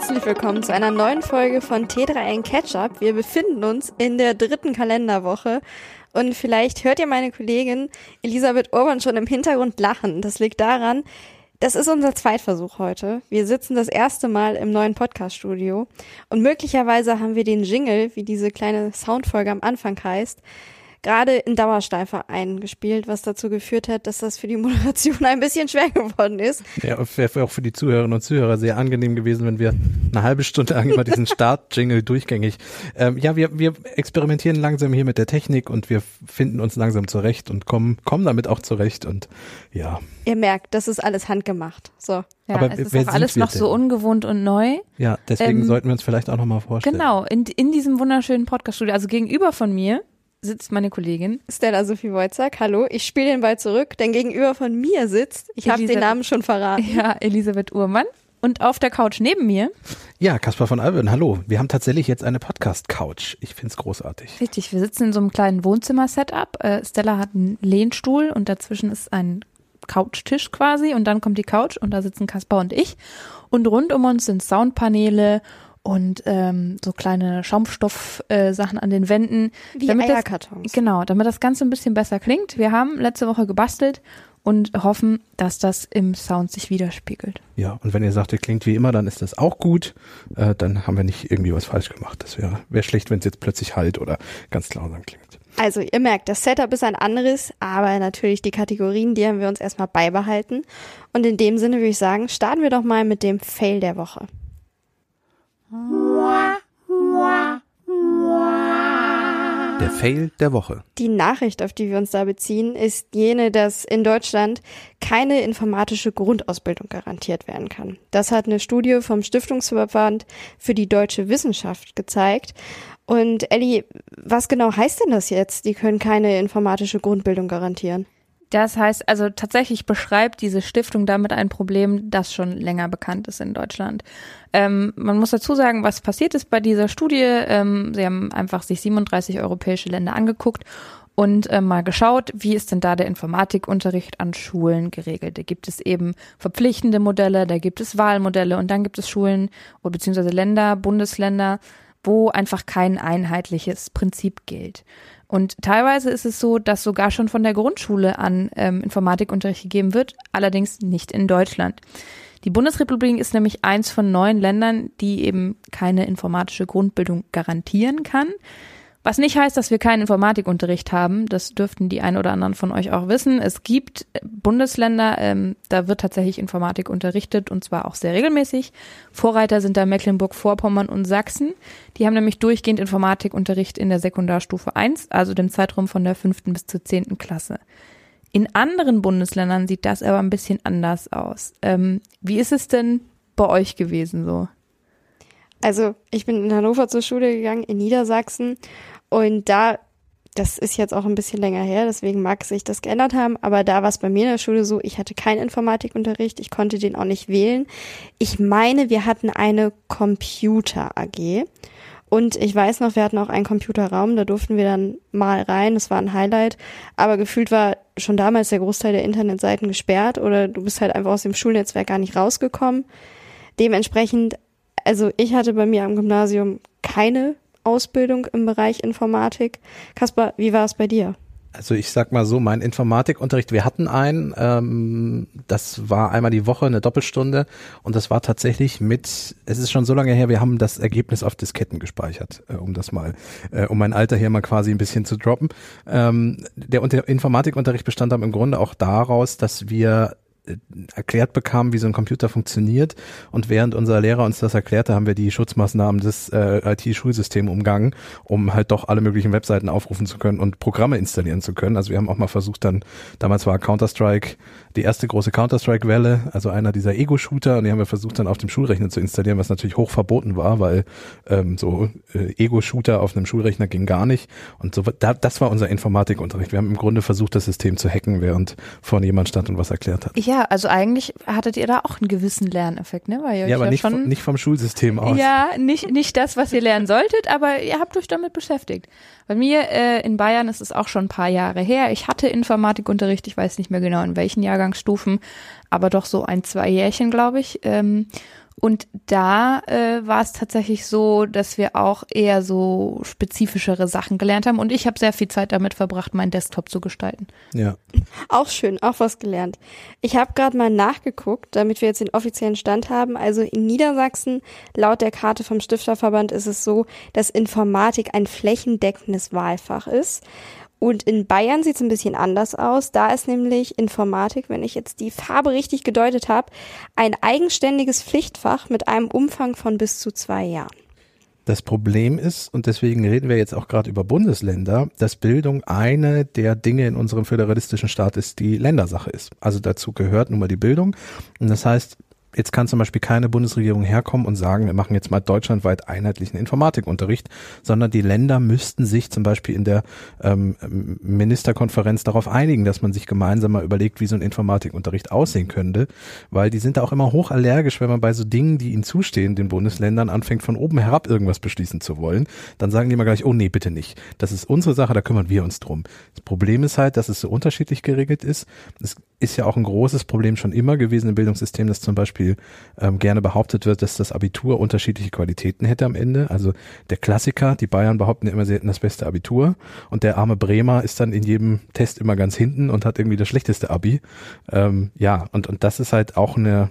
Herzlich willkommen zu einer neuen Folge von T3N Ketchup. Wir befinden uns in der dritten Kalenderwoche und vielleicht hört ihr meine Kollegin Elisabeth Urban schon im Hintergrund lachen. Das liegt daran, das ist unser Zweitversuch heute. Wir sitzen das erste Mal im neuen Podcast-Studio und möglicherweise haben wir den Jingle, wie diese kleine Soundfolge am Anfang heißt, gerade in Dauerschleife eingespielt, was dazu geführt hat, dass das für die Moderation ein bisschen schwer geworden ist. Ja, wäre auch für die Zuhörerinnen und Zuhörer sehr angenehm gewesen, wenn wir eine halbe Stunde lang immer diesen Start-Jingle durchgängig. Ähm, ja, wir, wir experimentieren langsam hier mit der Technik und wir finden uns langsam zurecht und kommen, kommen damit auch zurecht und ja. Ihr merkt, das ist alles handgemacht. So. Ja, Aber es ist auch alles noch denn? so ungewohnt und neu. Ja, deswegen ähm, sollten wir uns vielleicht auch nochmal vorstellen. Genau, in, in diesem wunderschönen Podcast-Studio, also gegenüber von mir sitzt meine Kollegin. Stella Sophie Wojcak, hallo. Ich spiele den Ball zurück, denn gegenüber von mir sitzt, ich habe den Namen schon verraten. Ja, Elisabeth Uhrmann. Und auf der Couch neben mir. Ja, Kaspar von Alben, hallo. Wir haben tatsächlich jetzt eine Podcast-Couch. Ich find's großartig. Richtig, wir sitzen in so einem kleinen Wohnzimmer-Setup. Äh, Stella hat einen Lehnstuhl und dazwischen ist ein Couchtisch quasi und dann kommt die Couch und da sitzen Kaspar und ich. Und rund um uns sind Soundpaneele und ähm, so kleine Schaumstoff-Sachen äh, an den Wänden. Wie damit Eierkartons. Das, genau, damit das Ganze ein bisschen besser klingt. Wir haben letzte Woche gebastelt und hoffen, dass das im Sound sich widerspiegelt. Ja, und wenn ihr sagt, ihr klingt wie immer, dann ist das auch gut. Äh, dann haben wir nicht irgendwie was falsch gemacht. Das wäre wär schlecht, wenn es jetzt plötzlich halt oder ganz langsam klingt. Also ihr merkt, das Setup ist ein anderes, aber natürlich die Kategorien, die haben wir uns erstmal beibehalten. Und in dem Sinne würde ich sagen, starten wir doch mal mit dem Fail der Woche. Der Fail der Woche. Die Nachricht, auf die wir uns da beziehen, ist jene, dass in Deutschland keine informatische Grundausbildung garantiert werden kann. Das hat eine Studie vom Stiftungsverband für die deutsche Wissenschaft gezeigt. Und Elli, was genau heißt denn das jetzt? Die können keine informatische Grundbildung garantieren. Das heißt, also tatsächlich beschreibt diese Stiftung damit ein Problem, das schon länger bekannt ist in Deutschland. Ähm, man muss dazu sagen, was passiert ist bei dieser Studie. Ähm, sie haben einfach sich 37 europäische Länder angeguckt und äh, mal geschaut, wie ist denn da der Informatikunterricht an Schulen geregelt. Da gibt es eben verpflichtende Modelle, da gibt es Wahlmodelle und dann gibt es Schulen oder beziehungsweise Länder, Bundesländer, wo einfach kein einheitliches Prinzip gilt. Und teilweise ist es so, dass sogar schon von der Grundschule an ähm, Informatikunterricht gegeben wird, allerdings nicht in Deutschland. Die Bundesrepublik ist nämlich eins von neun Ländern, die eben keine informatische Grundbildung garantieren kann. Was nicht heißt, dass wir keinen Informatikunterricht haben. Das dürften die ein oder anderen von euch auch wissen. Es gibt Bundesländer, ähm, da wird tatsächlich Informatik unterrichtet und zwar auch sehr regelmäßig. Vorreiter sind da Mecklenburg-Vorpommern und Sachsen. Die haben nämlich durchgehend Informatikunterricht in der Sekundarstufe 1, also dem Zeitraum von der fünften bis zur zehnten Klasse. In anderen Bundesländern sieht das aber ein bisschen anders aus. Ähm, wie ist es denn bei euch gewesen so? Also ich bin in Hannover zur Schule gegangen, in Niedersachsen. Und da, das ist jetzt auch ein bisschen länger her, deswegen mag sich das geändert haben, aber da war es bei mir in der Schule so, ich hatte keinen Informatikunterricht, ich konnte den auch nicht wählen. Ich meine, wir hatten eine Computer AG. Und ich weiß noch, wir hatten auch einen Computerraum, da durften wir dann mal rein, das war ein Highlight. Aber gefühlt war schon damals der Großteil der Internetseiten gesperrt oder du bist halt einfach aus dem Schulnetzwerk gar nicht rausgekommen. Dementsprechend also ich hatte bei mir am Gymnasium keine Ausbildung im Bereich Informatik. Kaspar, wie war es bei dir? Also ich sag mal so, mein Informatikunterricht, wir hatten einen, ähm, das war einmal die Woche eine Doppelstunde und das war tatsächlich mit, es ist schon so lange her, wir haben das Ergebnis auf Disketten gespeichert, äh, um das mal, äh, um mein Alter hier mal quasi ein bisschen zu droppen. Ähm, der Informatikunterricht bestand dann im Grunde auch daraus, dass wir erklärt bekamen, wie so ein Computer funktioniert. Und während unser Lehrer uns das erklärte, haben wir die Schutzmaßnahmen des äh, IT-Schulsystems umgangen, um halt doch alle möglichen Webseiten aufrufen zu können und Programme installieren zu können. Also wir haben auch mal versucht, dann, damals war Counter-Strike die erste große Counter-Strike-Welle, also einer dieser Ego-Shooter, und die haben wir versucht dann auf dem Schulrechner zu installieren, was natürlich hoch verboten war, weil ähm, so äh, Ego-Shooter auf einem Schulrechner ging gar nicht. Und so da, das war unser Informatikunterricht. Wir haben im Grunde versucht, das System zu hacken, während vorne jemand stand und was erklärt hat. Ja, also eigentlich hattet ihr da auch einen gewissen Lerneffekt, ne? Weil ihr ja, aber ja nicht, schon, nicht vom Schulsystem aus. Ja, nicht, nicht das, was ihr lernen solltet, aber ihr habt euch damit beschäftigt. Bei mir äh, in Bayern ist es auch schon ein paar Jahre her. Ich hatte Informatikunterricht, ich weiß nicht mehr genau in welchen Jahrgangsstufen, aber doch so ein, zwei Jährchen, glaube ich. Ähm, Und da äh, war es tatsächlich so, dass wir auch eher so spezifischere Sachen gelernt haben. Und ich habe sehr viel Zeit damit verbracht, meinen Desktop zu gestalten. Ja. Auch schön, auch was gelernt. Ich habe gerade mal nachgeguckt, damit wir jetzt den offiziellen Stand haben. Also in Niedersachsen, laut der Karte vom Stifterverband, ist es so, dass Informatik ein flächendeckendes Wahlfach ist. Und in Bayern sieht es ein bisschen anders aus. Da ist nämlich Informatik, wenn ich jetzt die Farbe richtig gedeutet habe, ein eigenständiges Pflichtfach mit einem Umfang von bis zu zwei Jahren. Das Problem ist, und deswegen reden wir jetzt auch gerade über Bundesländer, dass Bildung eine der Dinge in unserem föderalistischen Staat ist, die Ländersache ist. Also dazu gehört nun mal die Bildung. Und das heißt, Jetzt kann zum Beispiel keine Bundesregierung herkommen und sagen, wir machen jetzt mal deutschlandweit einheitlichen Informatikunterricht, sondern die Länder müssten sich zum Beispiel in der ähm, Ministerkonferenz darauf einigen, dass man sich gemeinsam mal überlegt, wie so ein Informatikunterricht aussehen könnte, weil die sind auch immer hochallergisch, wenn man bei so Dingen, die ihnen zustehen, den Bundesländern anfängt, von oben herab irgendwas beschließen zu wollen. Dann sagen die immer gleich, oh nee, bitte nicht. Das ist unsere Sache, da kümmern wir uns drum. Das Problem ist halt, dass es so unterschiedlich geregelt ist. Es ist ja auch ein großes Problem schon immer gewesen im Bildungssystem, dass zum Beispiel ähm, gerne behauptet wird, dass das Abitur unterschiedliche Qualitäten hätte am Ende. Also der Klassiker, die Bayern behaupten immer, sie hätten das beste Abitur und der arme Bremer ist dann in jedem Test immer ganz hinten und hat irgendwie das schlechteste Abi. Ähm, ja, und, und das ist halt auch eine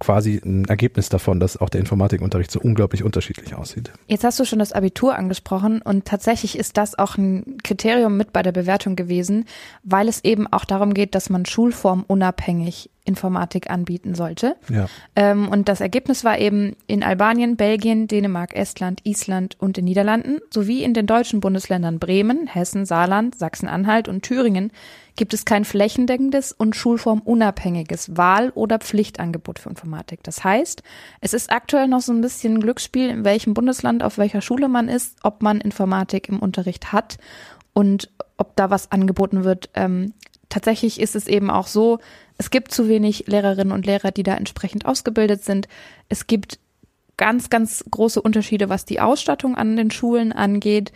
quasi ein Ergebnis davon, dass auch der Informatikunterricht so unglaublich unterschiedlich aussieht. Jetzt hast du schon das Abitur angesprochen und tatsächlich ist das auch ein Kriterium mit bei der Bewertung gewesen, weil es eben auch darum geht, dass man schulformunabhängig Informatik anbieten sollte. Ja. Ähm, und das Ergebnis war eben in Albanien, Belgien, Dänemark, Estland, Island und den Niederlanden sowie in den deutschen Bundesländern Bremen, Hessen, Saarland, Sachsen-Anhalt und Thüringen gibt es kein flächendeckendes und schulformunabhängiges Wahl- oder Pflichtangebot für Informatik. Das heißt, es ist aktuell noch so ein bisschen ein Glücksspiel, in welchem Bundesland, auf welcher Schule man ist, ob man Informatik im Unterricht hat und ob da was angeboten wird. Ähm, tatsächlich ist es eben auch so, es gibt zu wenig Lehrerinnen und Lehrer, die da entsprechend ausgebildet sind. Es gibt ganz, ganz große Unterschiede, was die Ausstattung an den Schulen angeht.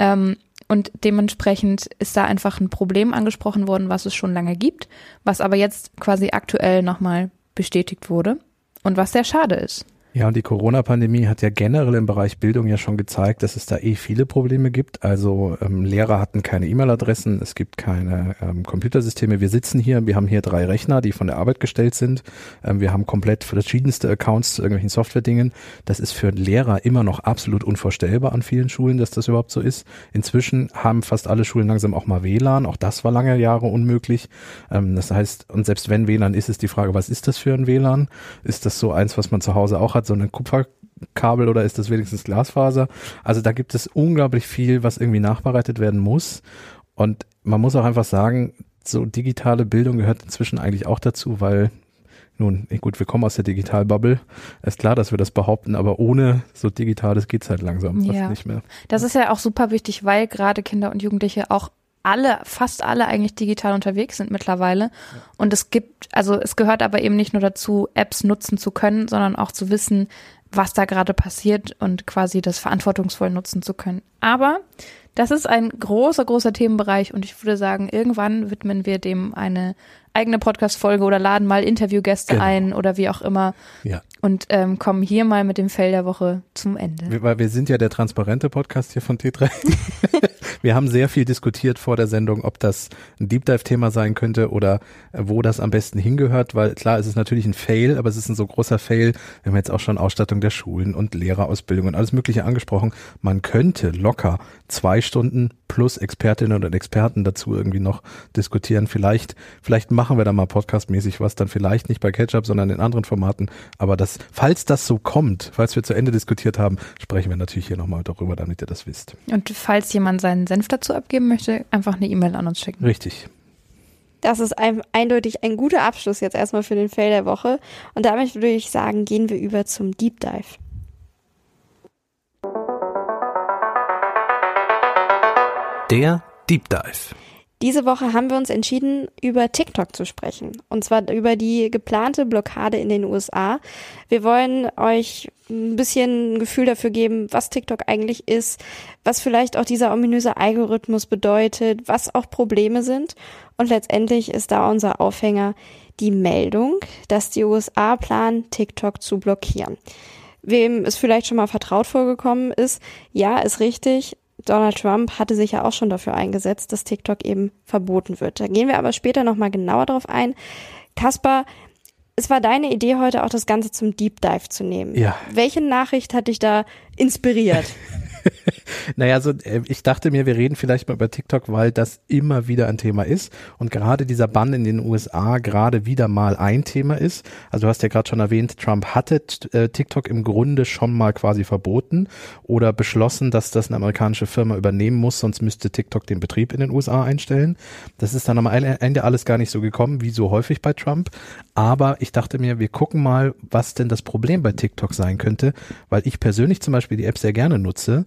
Ähm, und dementsprechend ist da einfach ein Problem angesprochen worden, was es schon lange gibt, was aber jetzt quasi aktuell nochmal bestätigt wurde und was sehr schade ist. Ja, und die Corona-Pandemie hat ja generell im Bereich Bildung ja schon gezeigt, dass es da eh viele Probleme gibt. Also ähm, Lehrer hatten keine E-Mail-Adressen, es gibt keine ähm, Computersysteme. Wir sitzen hier, wir haben hier drei Rechner, die von der Arbeit gestellt sind. Ähm, wir haben komplett verschiedenste Accounts zu irgendwelchen Software-Dingen. Das ist für Lehrer immer noch absolut unvorstellbar an vielen Schulen, dass das überhaupt so ist. Inzwischen haben fast alle Schulen langsam auch mal WLAN. Auch das war lange Jahre unmöglich. Ähm, das heißt, und selbst wenn WLAN ist, ist die Frage, was ist das für ein WLAN? Ist das so eins, was man zu Hause auch hat? Hat, so ein Kupferkabel oder ist das wenigstens Glasfaser? Also da gibt es unglaublich viel, was irgendwie nachbereitet werden muss. Und man muss auch einfach sagen, so digitale Bildung gehört inzwischen eigentlich auch dazu, weil nun, gut, wir kommen aus der Digitalbubble. Ist klar, dass wir das behaupten, aber ohne so Digitales geht's halt langsam fast ja. nicht mehr. Das ist ja auch super wichtig, weil gerade Kinder und Jugendliche auch alle, fast alle eigentlich digital unterwegs sind mittlerweile. Ja. Und es gibt, also es gehört aber eben nicht nur dazu, Apps nutzen zu können, sondern auch zu wissen, was da gerade passiert und quasi das verantwortungsvoll nutzen zu können. Aber das ist ein großer, großer Themenbereich und ich würde sagen, irgendwann widmen wir dem eine eigene Podcast-Folge oder laden mal Interviewgäste genau. ein oder wie auch immer. Ja. Und ähm, kommen hier mal mit dem Fell der Woche zum Ende. weil wir sind ja der transparente Podcast hier von T3. wir haben sehr viel diskutiert vor der Sendung, ob das ein Deep Dive-Thema sein könnte oder äh, wo das am besten hingehört, weil klar, es ist natürlich ein Fail, aber es ist ein so großer Fail. Wir haben jetzt auch schon Ausstattung der Schulen und Lehrerausbildung und alles Mögliche angesprochen. Man könnte locker zwei Stunden plus Expertinnen und Experten dazu irgendwie noch diskutieren. Vielleicht, vielleicht machen wir da mal podcastmäßig was, dann vielleicht nicht bei Ketchup, sondern in anderen Formaten. Aber das, falls das so kommt, falls wir zu Ende diskutiert haben, sprechen wir natürlich hier nochmal darüber, damit ihr das wisst. Und falls jemand seinen Senf dazu abgeben möchte, einfach eine E-Mail an uns schicken. Richtig. Das ist ein, eindeutig ein guter Abschluss jetzt erstmal für den Fail der Woche. Und damit würde ich sagen, gehen wir über zum Deep Dive. Der Deep Dive. Diese Woche haben wir uns entschieden, über TikTok zu sprechen. Und zwar über die geplante Blockade in den USA. Wir wollen euch ein bisschen ein Gefühl dafür geben, was TikTok eigentlich ist, was vielleicht auch dieser ominöse Algorithmus bedeutet, was auch Probleme sind. Und letztendlich ist da unser Aufhänger die Meldung, dass die USA planen, TikTok zu blockieren. Wem es vielleicht schon mal vertraut vorgekommen ist, ja, ist richtig. Donald Trump hatte sich ja auch schon dafür eingesetzt, dass TikTok eben verboten wird. Da gehen wir aber später nochmal genauer drauf ein. Kaspar, es war deine Idee heute auch das Ganze zum Deep Dive zu nehmen. Ja. Welche Nachricht hat dich da inspiriert? naja, so, äh, ich dachte mir, wir reden vielleicht mal über TikTok, weil das immer wieder ein Thema ist und gerade dieser Bann in den USA gerade wieder mal ein Thema ist. Also du hast ja gerade schon erwähnt, Trump hatte äh, TikTok im Grunde schon mal quasi verboten oder beschlossen, dass das eine amerikanische Firma übernehmen muss, sonst müsste TikTok den Betrieb in den USA einstellen. Das ist dann am Ende alles gar nicht so gekommen, wie so häufig bei Trump. Aber ich dachte mir, wir gucken mal, was denn das Problem bei TikTok sein könnte, weil ich persönlich zum Beispiel die App sehr gerne nutze.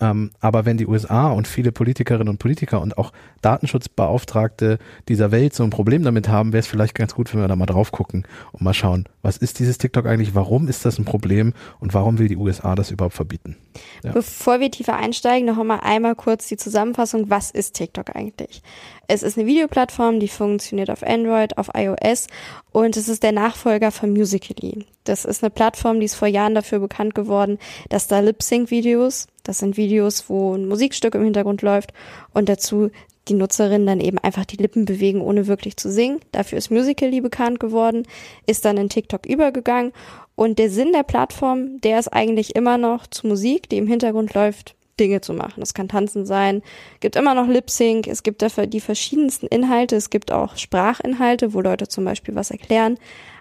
Ähm, aber wenn die USA und viele Politikerinnen und Politiker und auch Datenschutzbeauftragte dieser Welt so ein Problem damit haben, wäre es vielleicht ganz gut, wenn wir da mal drauf gucken und mal schauen, was ist dieses TikTok eigentlich, warum ist das ein Problem und warum will die USA das überhaupt verbieten? Ja. Bevor wir tiefer einsteigen, noch einmal einmal kurz die Zusammenfassung, was ist TikTok eigentlich? Es ist eine Videoplattform, die funktioniert auf Android, auf iOS und es ist der Nachfolger von Musical.ly. Das ist eine Plattform, die ist vor Jahren dafür bekannt geworden, dass da Lip-Sync-Videos, das sind Videos, wo ein Musikstück im Hintergrund läuft und dazu die Nutzerinnen dann eben einfach die Lippen bewegen, ohne wirklich zu singen. Dafür ist Musical.ly bekannt geworden, ist dann in TikTok übergegangen und der Sinn der Plattform, der ist eigentlich immer noch zu Musik, die im Hintergrund läuft, Dinge zu machen. Das kann Tanzen sein, gibt immer noch Lip Sync, es gibt dafür die verschiedensten Inhalte, es gibt auch Sprachinhalte, wo Leute zum Beispiel was erklären.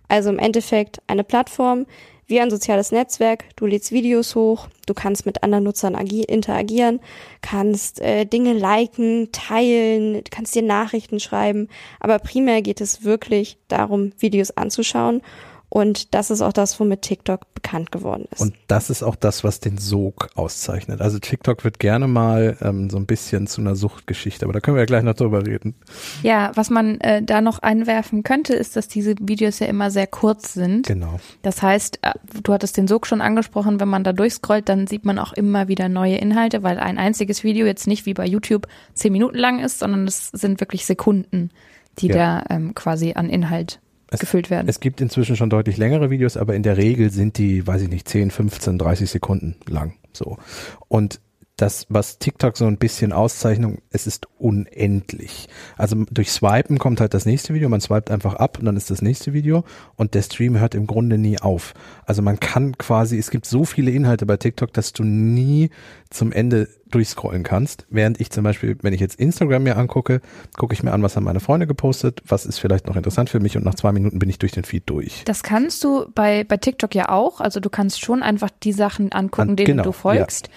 Also im Endeffekt eine Plattform wie ein soziales Netzwerk. Du lädst Videos hoch, du kannst mit anderen Nutzern interagieren, kannst äh, Dinge liken, teilen, kannst dir Nachrichten schreiben. Aber primär geht es wirklich darum, Videos anzuschauen und das ist auch das, womit TikTok bekannt geworden ist. Und das ist auch das, was den Sog auszeichnet. Also TikTok wird gerne mal ähm, so ein bisschen zu einer Suchtgeschichte, aber da können wir ja gleich noch drüber reden. Ja, was man äh, da noch einwerfen könnte, ist, dass diese Videos ja immer sehr kurz sind. Genau. Das heißt, äh, du hattest den Sog schon angesprochen, wenn man da durchscrollt, dann sieht man auch immer wieder neue Inhalte, weil ein einziges Video jetzt nicht wie bei YouTube zehn Minuten lang ist, sondern es sind wirklich Sekunden, die ja. da ähm, quasi an Inhalt es, gefüllt werden. Es gibt inzwischen schon deutlich längere Videos, aber in der Regel sind die, weiß ich nicht, 10, 15, 30 Sekunden lang. So. Und das, was TikTok so ein bisschen Auszeichnung, es ist unendlich. Also durch Swipen kommt halt das nächste Video, man swipet einfach ab und dann ist das nächste Video und der Stream hört im Grunde nie auf. Also man kann quasi, es gibt so viele Inhalte bei TikTok, dass du nie zum Ende durchscrollen kannst. Während ich zum Beispiel, wenn ich jetzt Instagram mir angucke, gucke ich mir an, was haben meine Freunde gepostet, was ist vielleicht noch interessant für mich und nach zwei Minuten bin ich durch den Feed durch. Das kannst du bei, bei TikTok ja auch. Also du kannst schon einfach die Sachen angucken, an, denen genau, du folgst. Ja.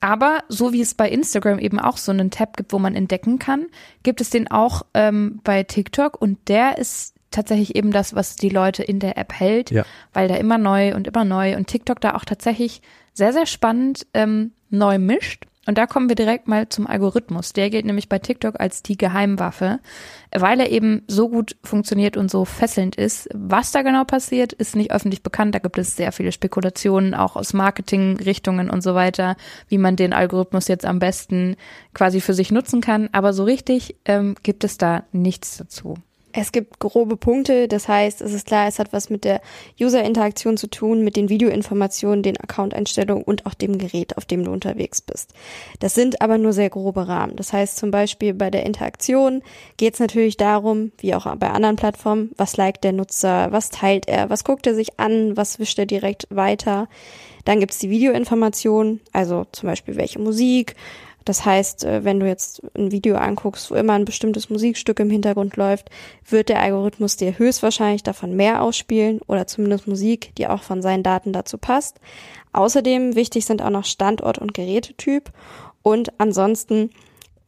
Aber so wie es bei Instagram eben auch so einen Tab gibt, wo man entdecken kann, gibt es den auch ähm, bei TikTok und der ist tatsächlich eben das, was die Leute in der App hält, ja. weil da immer neu und immer neu und TikTok da auch tatsächlich sehr, sehr spannend ähm, neu mischt. Und da kommen wir direkt mal zum Algorithmus. Der gilt nämlich bei TikTok als die Geheimwaffe, weil er eben so gut funktioniert und so fesselnd ist. Was da genau passiert, ist nicht öffentlich bekannt. Da gibt es sehr viele Spekulationen, auch aus Marketingrichtungen und so weiter, wie man den Algorithmus jetzt am besten quasi für sich nutzen kann. Aber so richtig ähm, gibt es da nichts dazu. Es gibt grobe Punkte, das heißt, es ist klar, es hat was mit der User-Interaktion zu tun, mit den Videoinformationen, den Account-Einstellungen und auch dem Gerät, auf dem du unterwegs bist. Das sind aber nur sehr grobe Rahmen. Das heißt zum Beispiel bei der Interaktion geht es natürlich darum, wie auch bei anderen Plattformen, was liked der Nutzer, was teilt er, was guckt er sich an, was wischt er direkt weiter. Dann gibt's die Videoinformationen, also zum Beispiel welche Musik, das heißt, äh, wenn du jetzt ein Video anguckst, wo immer ein bestimmtes Musikstück im Hintergrund läuft, wird der Algorithmus dir höchstwahrscheinlich davon mehr ausspielen oder zumindest Musik, die auch von seinen Daten dazu passt. Außerdem wichtig sind auch noch Standort und Gerätetyp und ansonsten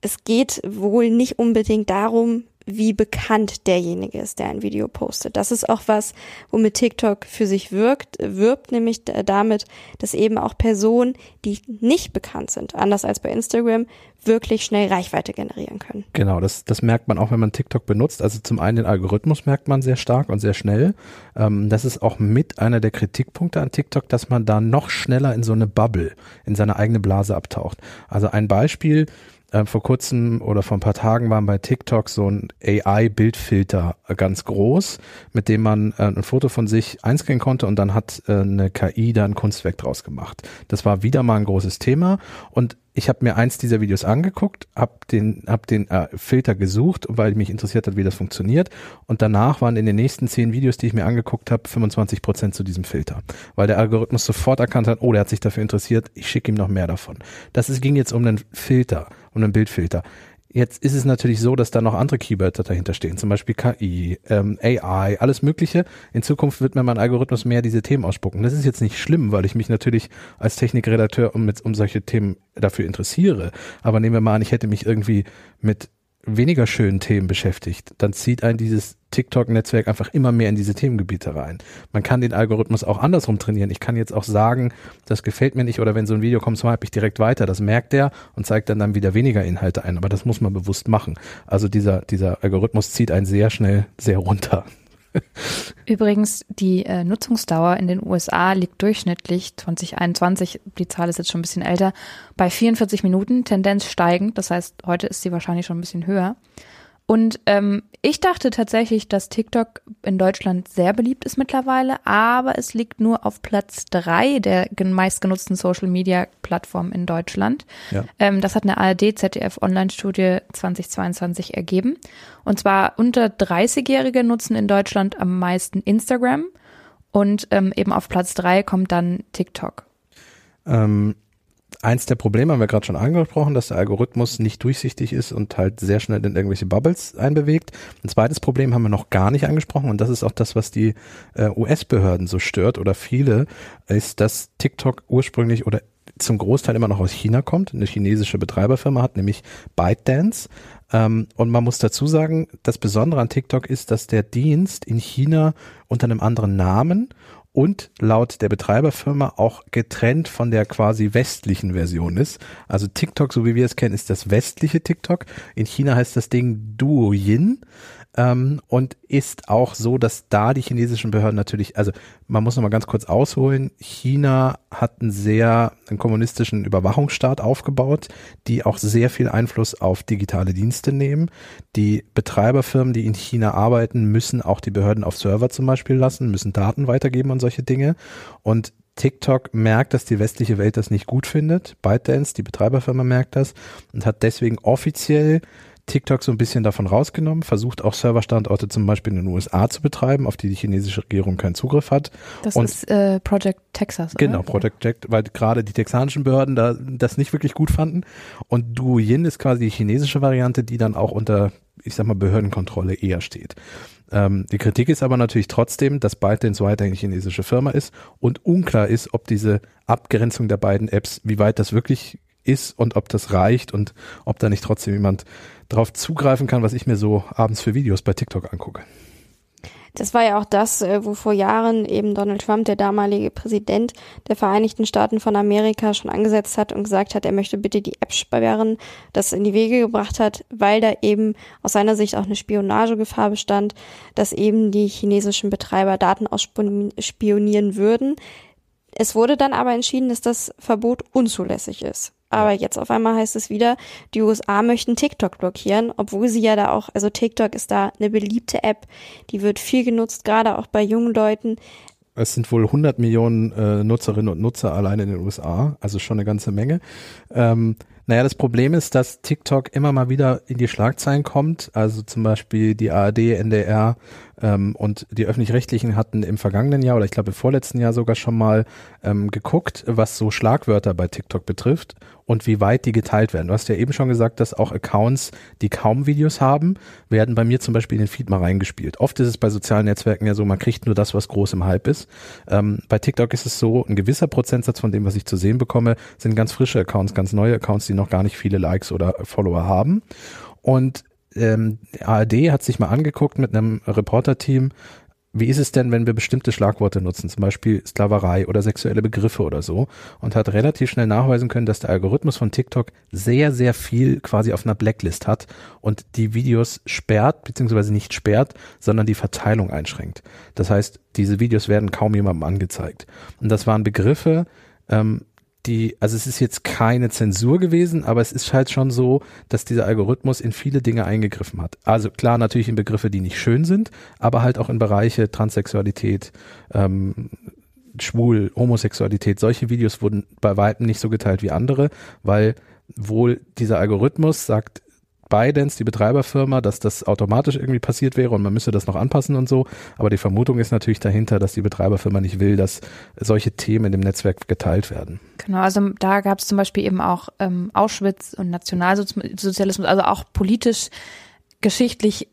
es geht wohl nicht unbedingt darum, wie bekannt derjenige ist, der ein Video postet. Das ist auch was, womit TikTok für sich wirkt, wirbt, nämlich damit, dass eben auch Personen, die nicht bekannt sind, anders als bei Instagram, wirklich schnell Reichweite generieren können. Genau, das, das merkt man auch, wenn man TikTok benutzt. Also zum einen den Algorithmus merkt man sehr stark und sehr schnell. Ähm, das ist auch mit einer der Kritikpunkte an TikTok, dass man da noch schneller in so eine Bubble, in seine eigene Blase abtaucht. Also ein Beispiel, äh, vor kurzem oder vor ein paar Tagen waren bei TikTok so ein AI-Bildfilter ganz groß, mit dem man äh, ein Foto von sich einscannen konnte und dann hat äh, eine KI da ein Kunstwerk draus gemacht. Das war wieder mal ein großes Thema und ich habe mir eins dieser Videos angeguckt, habe den, hab den äh, Filter gesucht, weil mich interessiert hat, wie das funktioniert. Und danach waren in den nächsten zehn Videos, die ich mir angeguckt habe, 25 Prozent zu diesem Filter, weil der Algorithmus sofort erkannt hat, oh, der hat sich dafür interessiert, ich schicke ihm noch mehr davon. Das ist, ging jetzt um einen Filter, um einen Bildfilter. Jetzt ist es natürlich so, dass da noch andere Keywords dahinter stehen, zum Beispiel KI, ähm, AI, alles Mögliche. In Zukunft wird mir mein Algorithmus mehr diese Themen ausspucken. Das ist jetzt nicht schlimm, weil ich mich natürlich als Technikredakteur um, mit, um solche Themen dafür interessiere. Aber nehmen wir mal an, ich hätte mich irgendwie mit weniger schönen Themen beschäftigt, dann zieht ein dieses TikTok-Netzwerk einfach immer mehr in diese Themengebiete rein. Man kann den Algorithmus auch andersrum trainieren. Ich kann jetzt auch sagen, das gefällt mir nicht oder wenn so ein Video kommt, swipe ich direkt weiter. Das merkt er und zeigt dann dann wieder weniger Inhalte ein. Aber das muss man bewusst machen. Also dieser, dieser Algorithmus zieht einen sehr schnell sehr runter. Übrigens, die äh, Nutzungsdauer in den USA liegt durchschnittlich 2021, die Zahl ist jetzt schon ein bisschen älter, bei 44 Minuten, Tendenz steigend. Das heißt, heute ist sie wahrscheinlich schon ein bisschen höher. Und ähm, ich dachte tatsächlich, dass TikTok in Deutschland sehr beliebt ist mittlerweile, aber es liegt nur auf Platz drei der meistgenutzten Social Media Plattformen in Deutschland. Ja. Ähm, das hat eine ARD ZDF Online-Studie 2022 ergeben. Und zwar unter 30-Jährige nutzen in Deutschland am meisten Instagram und ähm, eben auf Platz drei kommt dann TikTok. Ähm eins der Probleme haben wir gerade schon angesprochen, dass der Algorithmus nicht durchsichtig ist und halt sehr schnell in irgendwelche Bubbles einbewegt. Ein zweites Problem haben wir noch gar nicht angesprochen und das ist auch das, was die äh, US-Behörden so stört oder viele, ist, dass TikTok ursprünglich oder zum Großteil immer noch aus China kommt, eine chinesische Betreiberfirma hat, nämlich ByteDance. Ähm, und man muss dazu sagen, das Besondere an TikTok ist, dass der Dienst in China unter einem anderen Namen und laut der Betreiberfirma auch getrennt von der quasi westlichen Version ist. Also TikTok, so wie wir es kennen, ist das westliche TikTok. In China heißt das Ding Duoyin ähm, und ist auch so, dass da die chinesischen Behörden natürlich, also man muss noch mal ganz kurz ausholen, China hat einen sehr einen kommunistischen Überwachungsstaat aufgebaut, die auch sehr viel Einfluss auf digitale Dienste nehmen. Die Betreiberfirmen, die in China arbeiten, müssen auch die Behörden auf Server zum Beispiel lassen, müssen Daten weitergeben und solche Dinge. Und TikTok merkt, dass die westliche Welt das nicht gut findet. ByteDance, die Betreiberfirma, merkt das und hat deswegen offiziell TikTok so ein bisschen davon rausgenommen, versucht auch Serverstandorte zum Beispiel in den USA zu betreiben, auf die die chinesische Regierung keinen Zugriff hat. Das und ist äh, Project Texas. Oder? Genau, Project Texas, weil gerade die texanischen Behörden da das nicht wirklich gut fanden. Und Douyin ist quasi die chinesische Variante, die dann auch unter, ich sag mal, Behördenkontrolle eher steht. Ähm, die Kritik ist aber natürlich trotzdem, dass ByteDance weiterhin eine chinesische Firma ist und unklar ist, ob diese Abgrenzung der beiden Apps, wie weit das wirklich ist und ob das reicht und ob da nicht trotzdem jemand drauf zugreifen kann, was ich mir so abends für Videos bei TikTok angucke. Das war ja auch das, äh, wo vor Jahren eben Donald Trump, der damalige Präsident der Vereinigten Staaten von Amerika, schon angesetzt hat und gesagt hat, er möchte bitte die App sperren, das in die Wege gebracht hat, weil da eben aus seiner Sicht auch eine Spionagegefahr bestand, dass eben die chinesischen Betreiber Daten ausspionieren würden. Es wurde dann aber entschieden, dass das Verbot unzulässig ist. Aber jetzt auf einmal heißt es wieder, die USA möchten TikTok blockieren, obwohl sie ja da auch, also TikTok ist da eine beliebte App, die wird viel genutzt, gerade auch bei jungen Leuten. Es sind wohl 100 Millionen äh, Nutzerinnen und Nutzer allein in den USA, also schon eine ganze Menge. Ähm, naja, das Problem ist, dass TikTok immer mal wieder in die Schlagzeilen kommt. Also zum Beispiel die ARD, NDR ähm, und die öffentlich-rechtlichen hatten im vergangenen Jahr oder ich glaube im vorletzten Jahr sogar schon mal ähm, geguckt, was so Schlagwörter bei TikTok betrifft und wie weit die geteilt werden. Du hast ja eben schon gesagt, dass auch Accounts, die kaum Videos haben, werden bei mir zum Beispiel in den Feed mal reingespielt. Oft ist es bei sozialen Netzwerken ja so, man kriegt nur das, was groß im Hype ist. Ähm, bei TikTok ist es so, ein gewisser Prozentsatz von dem, was ich zu sehen bekomme, sind ganz frische Accounts, ganz neue Accounts, die noch gar nicht viele Likes oder Follower haben. Und ähm, ARD hat sich mal angeguckt mit einem Reporterteam, wie ist es denn, wenn wir bestimmte Schlagworte nutzen, zum Beispiel Sklaverei oder sexuelle Begriffe oder so, und hat relativ schnell nachweisen können, dass der Algorithmus von TikTok sehr, sehr viel quasi auf einer Blacklist hat und die Videos sperrt, beziehungsweise nicht sperrt, sondern die Verteilung einschränkt. Das heißt, diese Videos werden kaum jemandem angezeigt. Und das waren Begriffe, ähm, die, also es ist jetzt keine Zensur gewesen, aber es ist halt schon so, dass dieser Algorithmus in viele Dinge eingegriffen hat. Also klar, natürlich in Begriffe, die nicht schön sind, aber halt auch in Bereiche Transsexualität, ähm, schwul, Homosexualität. Solche Videos wurden bei weitem nicht so geteilt wie andere, weil wohl dieser Algorithmus sagt, ByteDance, die Betreiberfirma, dass das automatisch irgendwie passiert wäre und man müsste das noch anpassen und so. Aber die Vermutung ist natürlich dahinter, dass die Betreiberfirma nicht will, dass solche Themen in dem Netzwerk geteilt werden. Genau, also da gab es zum Beispiel eben auch ähm, Auschwitz und Nationalsozialismus, also auch politisch, geschichtlich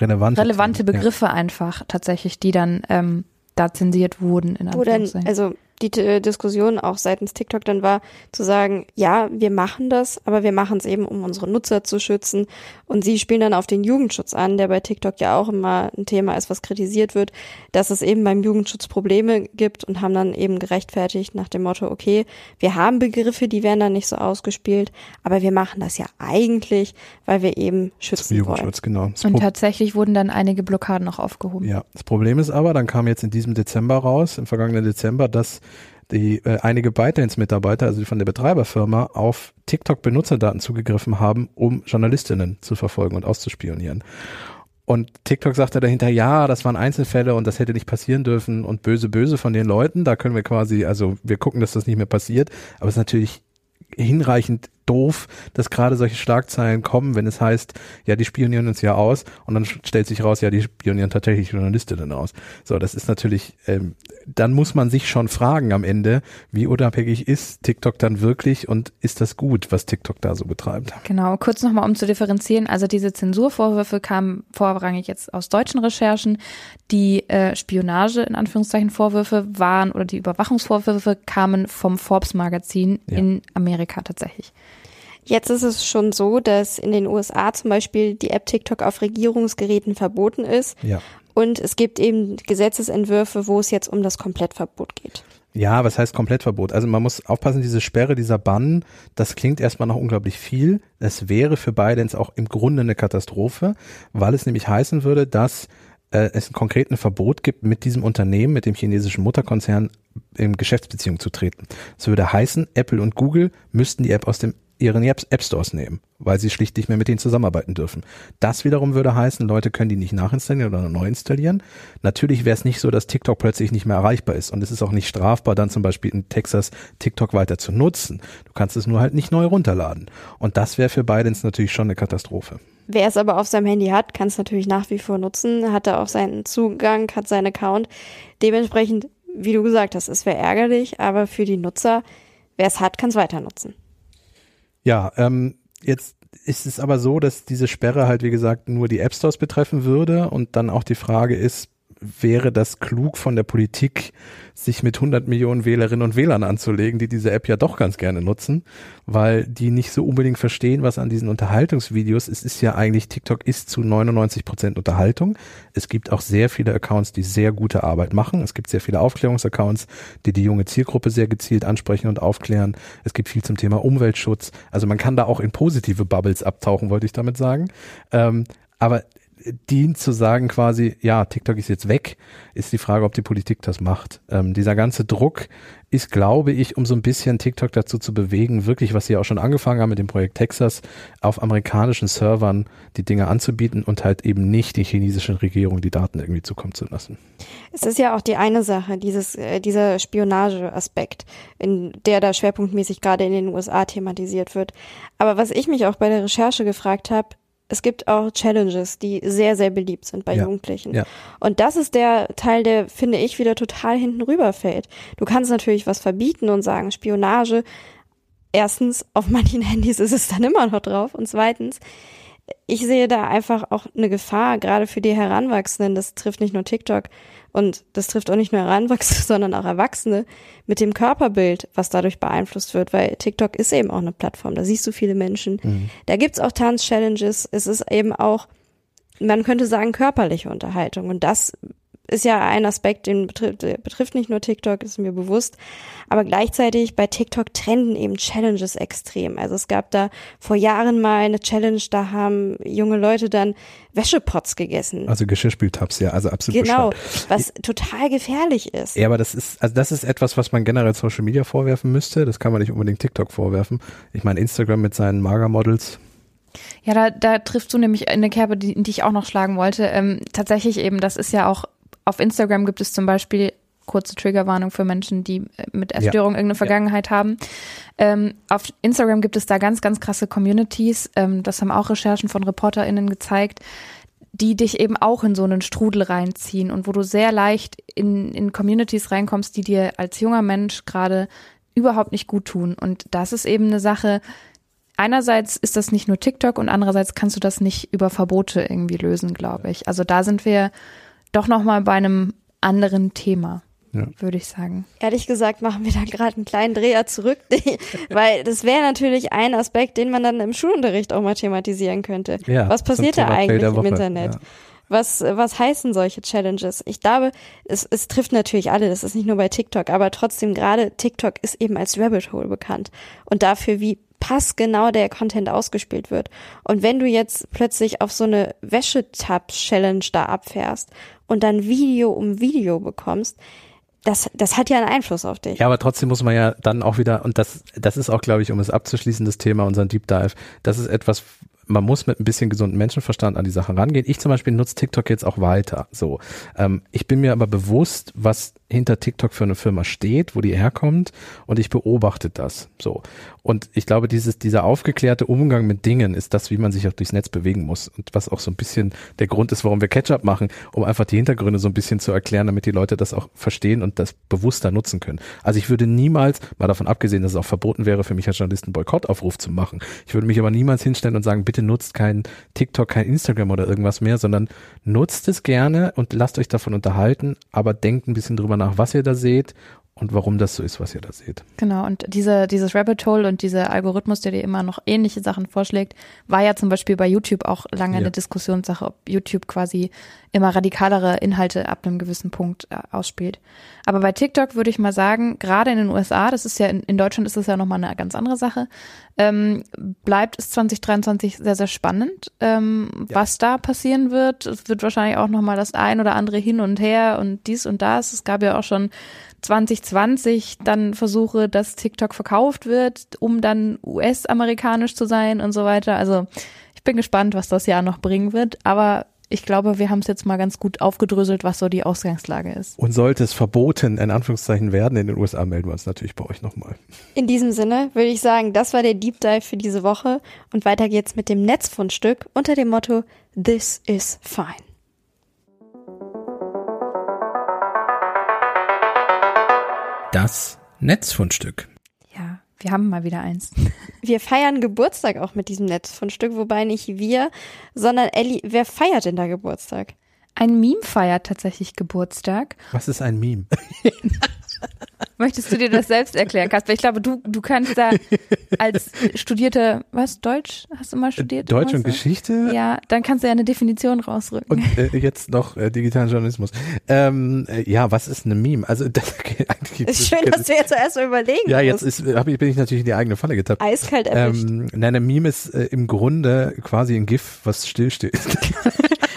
relevante, relevante Begriffe ja. einfach tatsächlich, die dann ähm, da zensiert wurden. In Wo dann, also die äh, Diskussion auch seitens TikTok dann war, zu sagen, ja, wir machen das, aber wir machen es eben, um unsere Nutzer zu schützen. Und sie spielen dann auf den Jugendschutz an, der bei TikTok ja auch immer ein Thema ist, was kritisiert wird, dass es eben beim Jugendschutz Probleme gibt und haben dann eben gerechtfertigt nach dem Motto, okay, wir haben Begriffe, die werden dann nicht so ausgespielt, aber wir machen das ja eigentlich, weil wir eben schützen Zum Jugendschutz, wollen. genau. Das und tatsächlich wurden dann einige Blockaden noch aufgehoben. Ja, das Problem ist aber, dann kam jetzt in diesem Dezember raus, im vergangenen Dezember, dass die äh, einige ByteDance-Mitarbeiter, also die von der Betreiberfirma, auf TikTok-Benutzerdaten zugegriffen haben, um Journalistinnen zu verfolgen und auszuspionieren. Und TikTok sagte dahinter, ja, das waren Einzelfälle und das hätte nicht passieren dürfen und böse, böse von den Leuten. Da können wir quasi, also wir gucken, dass das nicht mehr passiert. Aber es ist natürlich hinreichend doof, dass gerade solche Schlagzeilen kommen, wenn es heißt, ja, die spionieren uns ja aus und dann stellt sich raus, ja, die spionieren tatsächlich Journalistinnen aus. So, das ist natürlich, ähm, dann muss man sich schon fragen am Ende, wie unabhängig ist TikTok dann wirklich und ist das gut, was TikTok da so betreibt? Genau, kurz nochmal, um zu differenzieren. Also diese Zensurvorwürfe kamen vorrangig jetzt aus deutschen Recherchen. Die äh, Spionage, in Anführungszeichen, Vorwürfe waren oder die Überwachungsvorwürfe kamen vom Forbes-Magazin ja. in Amerika tatsächlich. Jetzt ist es schon so, dass in den USA zum Beispiel die App TikTok auf Regierungsgeräten verboten ist. Ja. Und es gibt eben Gesetzesentwürfe, wo es jetzt um das Komplettverbot geht. Ja, was heißt Komplettverbot? Also man muss aufpassen, diese Sperre, dieser Bann, das klingt erstmal noch unglaublich viel. Es wäre für Bidens auch im Grunde eine Katastrophe, weil es nämlich heißen würde, dass äh, es ein konkreten Verbot gibt, mit diesem Unternehmen, mit dem chinesischen Mutterkonzern in Geschäftsbeziehung zu treten. Das würde heißen, Apple und Google müssten die App aus dem ihren App Stores nehmen, weil sie schlicht nicht mehr mit denen zusammenarbeiten dürfen. Das wiederum würde heißen, Leute können die nicht nachinstallieren oder neu installieren. Natürlich wäre es nicht so, dass TikTok plötzlich nicht mehr erreichbar ist und es ist auch nicht strafbar, dann zum Beispiel in Texas TikTok weiter zu nutzen. Du kannst es nur halt nicht neu runterladen. Und das wäre für Bidens natürlich schon eine Katastrophe. Wer es aber auf seinem Handy hat, kann es natürlich nach wie vor nutzen, hat da auch seinen Zugang, hat seinen Account. Dementsprechend, wie du gesagt hast, es wäre ärgerlich, aber für die Nutzer, wer es hat, kann es weiter nutzen. Ja, ähm, jetzt ist es aber so, dass diese Sperre halt, wie gesagt, nur die App Stores betreffen würde und dann auch die Frage ist, wäre das klug von der Politik, sich mit 100 Millionen Wählerinnen und Wählern anzulegen, die diese App ja doch ganz gerne nutzen, weil die nicht so unbedingt verstehen, was an diesen Unterhaltungsvideos, es ist ja eigentlich, TikTok ist zu 99 Prozent Unterhaltung. Es gibt auch sehr viele Accounts, die sehr gute Arbeit machen. Es gibt sehr viele Aufklärungsaccounts, die die junge Zielgruppe sehr gezielt ansprechen und aufklären. Es gibt viel zum Thema Umweltschutz. Also man kann da auch in positive Bubbles abtauchen, wollte ich damit sagen. Ähm, aber dient zu sagen quasi, ja, TikTok ist jetzt weg, ist die Frage, ob die Politik das macht. Ähm, dieser ganze Druck ist, glaube ich, um so ein bisschen TikTok dazu zu bewegen, wirklich, was sie auch schon angefangen haben mit dem Projekt Texas, auf amerikanischen Servern die Dinge anzubieten und halt eben nicht die chinesische Regierung die Daten irgendwie zukommen zu lassen. Es ist ja auch die eine Sache, dieses, äh, dieser Spionageaspekt, in der da schwerpunktmäßig gerade in den USA thematisiert wird. Aber was ich mich auch bei der Recherche gefragt habe, es gibt auch Challenges, die sehr, sehr beliebt sind bei ja. Jugendlichen. Ja. Und das ist der Teil, der, finde ich, wieder total hinten rüberfällt. Du kannst natürlich was verbieten und sagen, Spionage. Erstens, auf manchen Handys ist es dann immer noch drauf. Und zweitens, ich sehe da einfach auch eine Gefahr, gerade für die Heranwachsenden. Das trifft nicht nur TikTok und das trifft auch nicht nur Heranwachsende, sondern auch Erwachsene mit dem Körperbild, was dadurch beeinflusst wird, weil TikTok ist eben auch eine Plattform. Da siehst du viele Menschen. Mhm. Da gibt's auch Tanz-Challenges. Es ist eben auch, man könnte sagen, körperliche Unterhaltung. Und das ist ja ein Aspekt, den betrifft, betrifft nicht nur TikTok, ist mir bewusst. Aber gleichzeitig bei TikTok trenden eben Challenges extrem. Also es gab da vor Jahren mal eine Challenge, da haben junge Leute dann Wäschepots gegessen. Also Geschirrspültabs, ja, also absolut Genau, bescheuert. was total gefährlich ist. Ja, aber das ist, also das ist etwas, was man generell Social Media vorwerfen müsste. Das kann man nicht unbedingt TikTok vorwerfen. Ich meine, Instagram mit seinen Magermodels. Ja, da, da triffst du nämlich eine Kerbe, die, die ich auch noch schlagen wollte. Ähm, tatsächlich eben, das ist ja auch, auf Instagram gibt es zum Beispiel kurze Triggerwarnung für Menschen, die äh, mit Essstörung irgendeine Vergangenheit haben. Ähm, auf Instagram gibt es da ganz, ganz krasse Communities. Ähm, das haben auch Recherchen von ReporterInnen gezeigt, die dich eben auch in so einen Strudel reinziehen und wo du sehr leicht in, in Communities reinkommst, die dir als junger Mensch gerade überhaupt nicht gut tun. Und das ist eben eine Sache, einerseits ist das nicht nur TikTok und andererseits kannst du das nicht über Verbote irgendwie lösen, glaube ich. Also da sind wir doch noch mal bei einem anderen Thema, Ja. würde ich sagen. Ehrlich gesagt machen wir da gerade einen kleinen Dreher zurück, weil das wäre natürlich ein Aspekt, den man dann im Schulunterricht auch mal thematisieren könnte. Ja, Was passiert da eigentlich im Internet? ja. Was, was heißen solche Challenges? Ich glaube, es, es trifft natürlich alle, das ist nicht nur bei TikTok, aber trotzdem gerade TikTok ist eben als Rabbit Hole bekannt und dafür, wie passgenau der Content ausgespielt wird. Und wenn du jetzt plötzlich auf so eine Wäschetab-Challenge da abfährst und dann Video um Video bekommst, das, das hat ja einen Einfluss auf dich. Ja, aber trotzdem muss man ja dann auch wieder, und das, das ist auch, glaube ich, um es abzuschließen, das Thema, unseren Deep Dive, das ist etwas, man muss mit ein bisschen gesundem Menschenverstand an die Sache rangehen. Ich zum Beispiel nutze TikTok jetzt auch weiter. So, ähm, ich bin mir aber bewusst, was hinter TikTok für eine Firma steht, wo die herkommt, und ich beobachte das. So, und ich glaube, dieses dieser aufgeklärte Umgang mit Dingen ist das, wie man sich auch durchs Netz bewegen muss und was auch so ein bisschen der Grund ist, warum wir Ketchup machen, um einfach die Hintergründe so ein bisschen zu erklären, damit die Leute das auch verstehen und das bewusster nutzen können. Also ich würde niemals, mal davon abgesehen, dass es auch verboten wäre, für mich als Journalist einen Boykottaufruf zu machen. Ich würde mich aber niemals hinstellen und sagen, bitte nutzt kein TikTok, kein Instagram oder irgendwas mehr, sondern nutzt es gerne und lasst euch davon unterhalten, aber denkt ein bisschen drüber nach, was ihr da seht und warum das so ist, was ihr da seht. Genau, und diese, dieses Rabbit Hole und dieser Algorithmus, der dir immer noch ähnliche Sachen vorschlägt, war ja zum Beispiel bei YouTube auch lange Ja. eine Diskussionssache, ob YouTube quasi immer radikalere Inhalte ab einem gewissen Punkt äh, ausspielt. Aber bei TikTok würde ich mal sagen, gerade in den USA, das ist ja in, in Deutschland ist das ja nochmal eine ganz andere Sache, ähm, bleibt es 2023 sehr, sehr spannend, ähm, Ja. was da passieren wird. Es wird wahrscheinlich auch nochmal das ein oder andere hin und her und dies und das. Es gab ja auch schon 2020 dann Versuche, dass TikTok verkauft wird, um dann US-amerikanisch zu sein und so weiter. Also ich bin gespannt, was das Jahr noch bringen wird. Aber ich glaube, wir haben es jetzt mal ganz gut aufgedröselt, was so die Ausgangslage ist. Und sollte es verboten, in Anführungszeichen, werden in den USA, melden wir uns natürlich bei euch nochmal. In diesem Sinne würde ich sagen, das war der Deep Dive für diese Woche und weiter geht's mit dem Netzfundstück unter dem Motto This is fine. Das Netzfundstück. Ja, wir haben mal wieder eins. Wir feiern Geburtstag auch mit diesem Netzfundstück, wobei nicht wir, sondern Elli, wer feiert denn da Geburtstag? Ein Meme feiert tatsächlich Geburtstag. Was ist ein Meme? Möchtest du dir das selbst erklären, Kasper? Ich glaube, du, du kannst da als studierte, was, Deutsch? Hast du mal studiert? Deutsch und? Geschichte? Ja, dann kannst du ja eine Definition rausrücken. Und äh, jetzt noch äh, digitalen Journalismus. Ähm, äh, ja, was ist eine Meme? Also das, Ist schön, dass du jetzt zuerst mal überlegen Ja, jetzt ist, hab ich, bin ich natürlich in die eigene Falle getappt. Eiskalt erwischt. Ähm, nein, eine Meme ist äh, im Grunde quasi ein GIF, was stillsteht.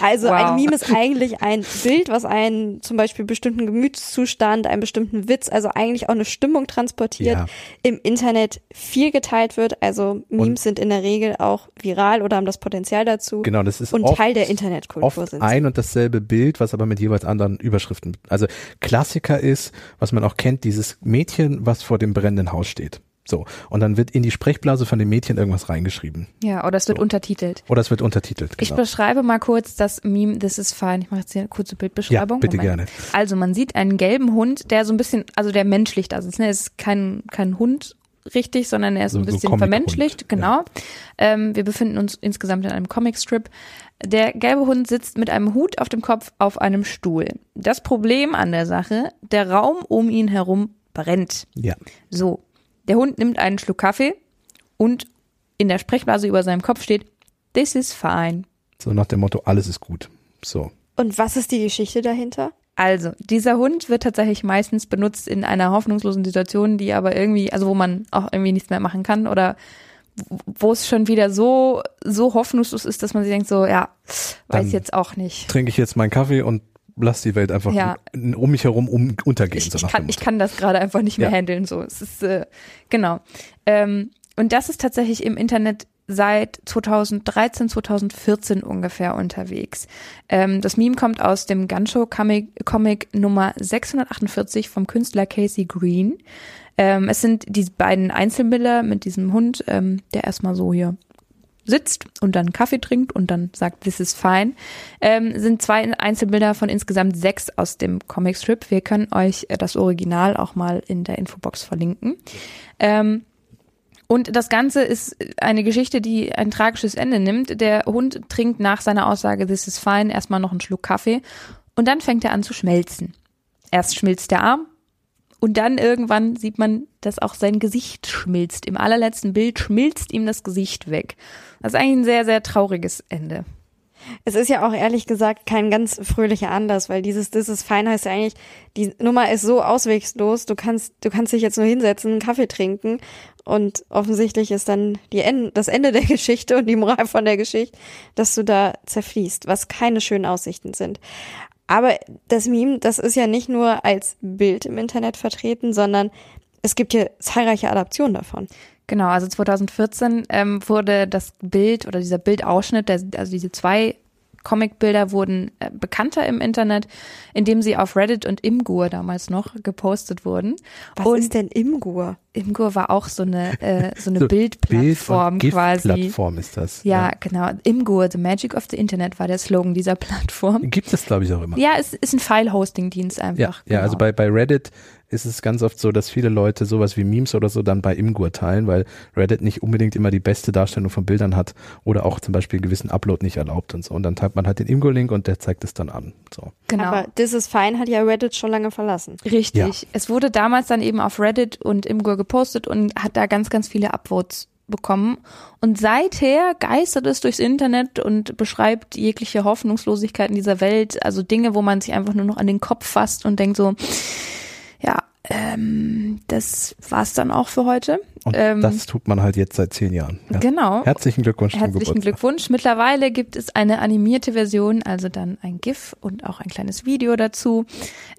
Also Wow. ein Meme ist eigentlich ein Bild, was einen zum Beispiel bestimmten Gemütszustand, einen bestimmten Witz, also eigentlich auch eine Stimmung transportiert, Ja. im Internet viel geteilt wird. Also Memes Und- sind in der Regel auch viral oder haben das Potenzial dazu genau, das ist und oft, Teil der Internetkultur sind. ein und dasselbe Bild, was aber mit jeweils anderen Überschriften. Also Klassiker ist, was man auch kennt, dieses Mädchen, was vor dem brennenden Haus steht. So. Und dann wird in die Sprechblase von dem Mädchen irgendwas reingeschrieben. Ja, oder es wird So. untertitelt. Oder es wird untertitelt. Ich Genau. beschreibe mal kurz das Meme This is fine. Ich mache jetzt hier eine kurze Ja, Bildbeschreibung. bitte Moment. gerne. Also man sieht einen gelben Hund, der so ein bisschen, also der menschlich da sitzt. Ne? Es ist kein, kein Hund richtig, sondern er ist So- ein so bisschen Comic-Hund, vermenschlicht. Genau. Ähm, wir befinden uns insgesamt in einem Comicstrip. Der gelbe Hund sitzt mit einem Hut auf dem Kopf auf einem Stuhl. Das Problem an der Sache, der Raum um ihn herum brennt. Ja. So, der Hund nimmt einen Schluck Kaffee und in der Sprechblase über seinem Kopf steht, This is fine. So nach dem Motto, alles ist gut. So. Und was ist die Geschichte dahinter? Also, dieser Hund wird tatsächlich meistens benutzt in einer hoffnungslosen Situation, die aber irgendwie, also wo man auch irgendwie nichts mehr machen kann oder wo es schon wieder so, so hoffnungslos ist, dass man sich denkt so, ja, weiß Dann jetzt auch nicht. Trinke ich jetzt meinen Kaffee und lass die Welt einfach Ja. um mich herum um, untergehen. Ich, so ich, kann, ich kann das gerade einfach nicht mehr Ja. handeln. So, es ist äh, genau. Ähm, und das ist tatsächlich im Internet seit 2013, 2014 ungefähr unterwegs. Ähm, das Meme kommt aus dem Gunshow Comic, Comic Nummer 648 vom Künstler Casey Green. Ähm, es sind die beiden Einzelbilder mit diesem Hund, ähm, der erstmal so hier sitzt und dann Kaffee trinkt und dann sagt, this is fine, ähm, sind zwei Einzelbilder von insgesamt sechs aus dem Comicstrip. Wir können euch äh, das Original auch mal in der Infobox verlinken. Ähm, und das Ganze ist eine Geschichte, die ein tragisches Ende nimmt. Der Hund trinkt nach seiner Aussage, this is fine, erstmal noch einen Schluck Kaffee und dann fängt er an zu schmelzen. Erst schmilzt der Arm und dann irgendwann sieht man, dass auch sein Gesicht schmilzt. Im allerletzten Bild schmilzt ihm das Gesicht weg. Das ist eigentlich ein sehr, sehr trauriges Ende. Es ist ja auch ehrlich gesagt kein ganz fröhlicher Anlass, weil dieses This is fine heißt ja eigentlich, die Nummer ist so auswegslos, du kannst, du kannst dich jetzt nur hinsetzen, einen Kaffee trinken und offensichtlich ist dann die End, das Ende der Geschichte und die Moral von der Geschichte, dass du da zerfließt, was keine schönen Aussichten sind. Aber das Meme, das ist ja nicht nur als Bild im Internet vertreten, sondern es gibt hier zahlreiche Adaptionen davon. Genau, also 2014 ähm, wurde das Bild oder dieser Bildausschnitt, der, also diese zwei Comicbilder wurden äh, bekannter im Internet, indem sie auf Reddit und Imgur damals noch gepostet wurden. Was und ist denn Imgur? Imgur war auch so eine äh, so eine So Bildplattform Bild- quasi. Giftplattform ist das. Ja, genau. Imgur, the magic of the Internet war der Slogan dieser Plattform. Gibt es, glaube ich, auch immer. Ja, es ist ein File-Hosting-Dienst Ja, einfach. ja also genau. bei, bei Reddit ist es ganz oft so, dass viele Leute sowas wie Memes oder so dann bei Imgur teilen, weil Reddit nicht unbedingt immer die beste Darstellung von Bildern hat oder auch zum Beispiel einen gewissen Upload nicht erlaubt und so. Und dann teilt man halt den Imgur-Link und der zeigt es dann an. So. genau. Aber This is fine hat ja Reddit schon lange verlassen. Richtig. Ja. Es wurde damals dann eben auf Reddit und Imgur gepostet und hat da ganz, ganz viele Upvotes bekommen. Und seither geistert es durchs Internet und beschreibt jegliche Hoffnungslosigkeit in dieser Welt, also Dinge, wo man sich einfach nur noch an den Kopf fasst und denkt so, ja, ähm, das war's dann auch für heute. Und Ähm, das tut man halt jetzt seit zehn Jahren. Ja. Genau. Herzlichen Glückwunsch zum Herzlichen Geburtstag. Glückwunsch. Mittlerweile gibt es eine animierte Version, also dann ein GIF und auch ein kleines Video dazu.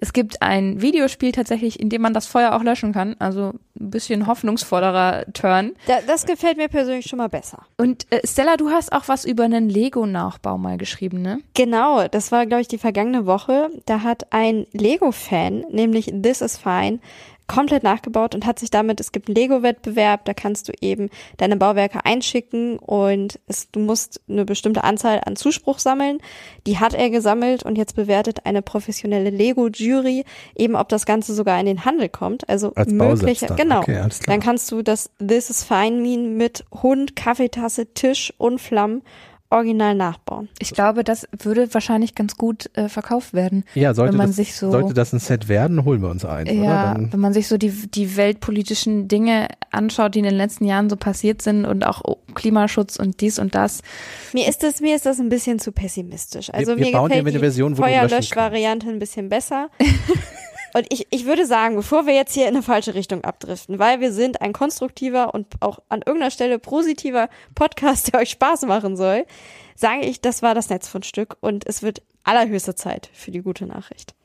Es gibt ein Videospiel tatsächlich, in dem man das Feuer auch löschen kann. Also ein bisschen hoffnungsvollerer Turn. Da, das gefällt mir persönlich schon mal besser. Und äh, Stella, du hast auch was über einen Lego-Nachbau mal geschrieben, ne? Genau, das war, glaube ich, die vergangene Woche. Da hat ein Lego-Fan, nämlich This is Fine, komplett nachgebaut und hat sich damit, es gibt einen Lego-Wettbewerb, da kannst du eben deine Bauwerke einschicken und es, du musst eine bestimmte Anzahl an Zuspruch sammeln. Die hat er gesammelt und jetzt bewertet eine professionelle Lego-Jury eben, ob das Ganze sogar in den Handel kommt. Also Als mögliche, genau. Okay. Dann kannst du das This is Fine Meme mit Hund, Kaffeetasse, Tisch und Flammen original nachbauen. Ich glaube, das würde wahrscheinlich ganz gut äh, verkauft werden. Ja, sollte, wenn man das, sich so sollte das ein Set werden, holen wir uns ein, oder? Ja, Dann, wenn man sich so die, die weltpolitischen Dinge anschaut, die in den letzten Jahren so passiert sind und auch Klimaschutz und dies und das. Mir ist das, mir ist das ein bisschen zu pessimistisch. Also Wir- wir mir bauen gefällt eine die Version, wo Feuerlöschvariante ein bisschen besser. Und ich, ich würde sagen, bevor wir jetzt hier in eine falsche Richtung abdriften, weil wir sind ein konstruktiver und auch an irgendeiner Stelle positiver Podcast, der euch Spaß machen soll, sage ich, das war das Netzfundstück und es wird allerhöchste Zeit für die gute Nachricht.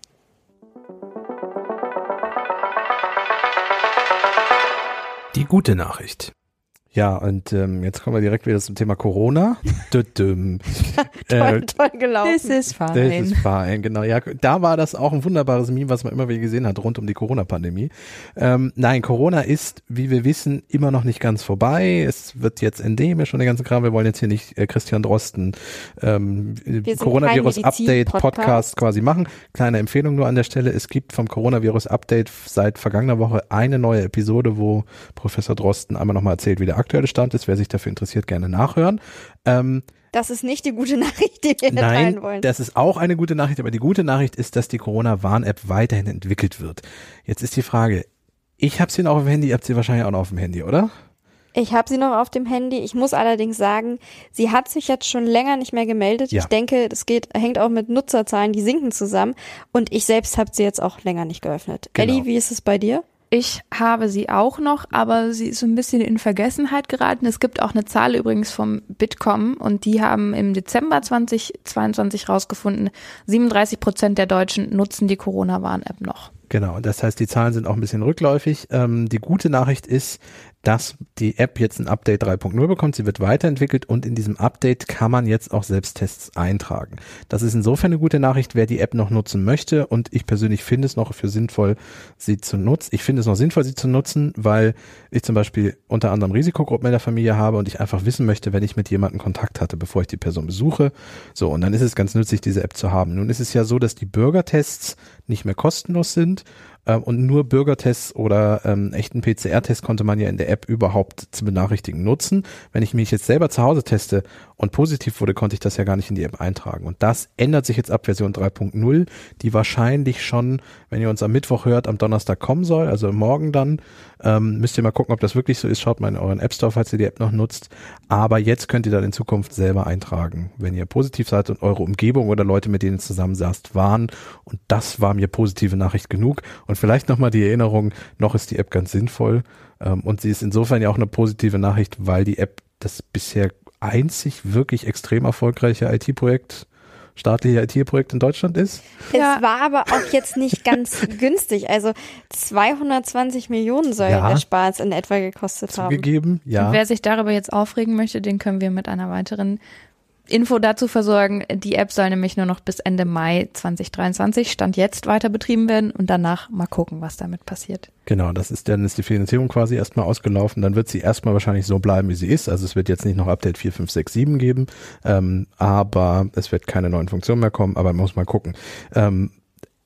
Die gute Nachricht. Ja, und ähm, jetzt kommen wir direkt wieder zum Thema Corona. Düdüm. Toll, toll gelaufen. This is Das fine. ist fein, genau. Ja, da war das auch ein wunderbares Meme, was man immer wieder gesehen hat, rund um die Corona-Pandemie. Ähm, nein, Corona ist, wie wir wissen, immer noch nicht ganz vorbei. Es wird jetzt endemisch und der ganze Kram. Wir wollen jetzt hier nicht äh, Christian Drosten ähm, sind Coronavirus-Update kein Medizin-Podcast. Podcast quasi machen. Kleine Empfehlung nur an der Stelle. Es gibt vom Coronavirus-Update seit vergangener Woche eine neue Episode, wo Professor Drosten einmal nochmal erzählt, wie der aktuelle Stand ist. Wer sich dafür interessiert, gerne nachhören. Ähm, Das ist nicht die gute Nachricht, die wir Nein, teilen wollen. das ist auch eine gute Nachricht, aber die gute Nachricht ist, dass die Corona-Warn-App weiterhin entwickelt wird. Jetzt ist die Frage, ich habe sie noch auf dem Handy, ihr habt sie wahrscheinlich auch noch auf dem Handy, oder? Ich habe sie noch auf dem Handy. Ich muss allerdings sagen, sie hat sich jetzt schon länger nicht mehr gemeldet. Ja. Ich denke, das geht, hängt auch mit Nutzerzahlen, die sinken zusammen. Und ich selbst habe sie jetzt auch länger nicht geöffnet. Genau. Ellie, wie ist es bei dir? Ich habe sie auch noch, aber sie ist so ein bisschen in Vergessenheit geraten. Es gibt auch eine Zahl übrigens vom Bitkom und die haben im Dezember 2022 rausgefunden, 37 Prozent der Deutschen nutzen die Corona-Warn-App noch. Genau, das heißt, die Zahlen sind auch ein bisschen rückläufig. Ähm, die gute Nachricht ist, dass die App jetzt ein Update 3.0 bekommt. Sie wird weiterentwickelt und in diesem Update kann man jetzt auch Selbsttests eintragen. Das ist insofern eine gute Nachricht, wer die App noch nutzen möchte und ich persönlich finde es noch für sinnvoll, sie zu nutzen. Ich finde es noch sinnvoll, sie zu nutzen, weil ich zum Beispiel unter anderem Risikogruppen in der Familie habe und ich einfach wissen möchte, wenn ich mit jemandem Kontakt hatte, bevor ich die Person besuche. So, und dann ist es ganz nützlich, diese App zu haben. Nun ist es ja so, dass die Bürgertests nicht mehr kostenlos sind und nur Bürgertests oder ähm, echten PCR-Test konnte man ja in der App überhaupt zu benachrichtigen nutzen. Wenn ich mich jetzt selber zu Hause teste und positiv wurde, konnte ich das ja gar nicht in die App eintragen. Und das ändert sich jetzt ab Version 3.0, die wahrscheinlich schon, wenn ihr uns am Mittwoch hört, am Donnerstag kommen soll, also morgen dann. Ähm, müsst ihr mal gucken, ob das wirklich so ist. Schaut mal in euren App Store, falls ihr die App noch nutzt. Aber jetzt könnt ihr dann in Zukunft selber eintragen, wenn ihr positiv seid und eure Umgebung oder Leute, mit denen ihr zusammensaßt, waren. Und das war mir positive Nachricht genug. Und vielleicht nochmal die Erinnerung, noch ist die App ganz sinnvoll. Ähm, und sie ist insofern ja auch eine positive Nachricht, weil die App das bisher einzig wirklich extrem erfolgreiche IT-Projekt staatliche IT-Projekt in Deutschland ist. Ja. Es war aber auch jetzt nicht ganz günstig. Also 220 Millionen soll Ja. der Spaß in etwa gekostet haben. Zugegeben, ja. Und wer sich darüber jetzt aufregen möchte, den können wir mit einer weiteren Info dazu versorgen. Die App soll nämlich nur noch bis Ende Mai 2023 Stand jetzt weiter betrieben werden und danach mal gucken, was damit passiert. Genau, das ist dann ist die Finanzierung quasi erstmal ausgelaufen. Dann wird sie erstmal wahrscheinlich so bleiben, wie sie ist. Also es wird jetzt nicht noch Update 4, 5, 6, 7 geben, ähm, aber es wird keine neuen Funktionen mehr kommen, aber man muss mal gucken. Ähm,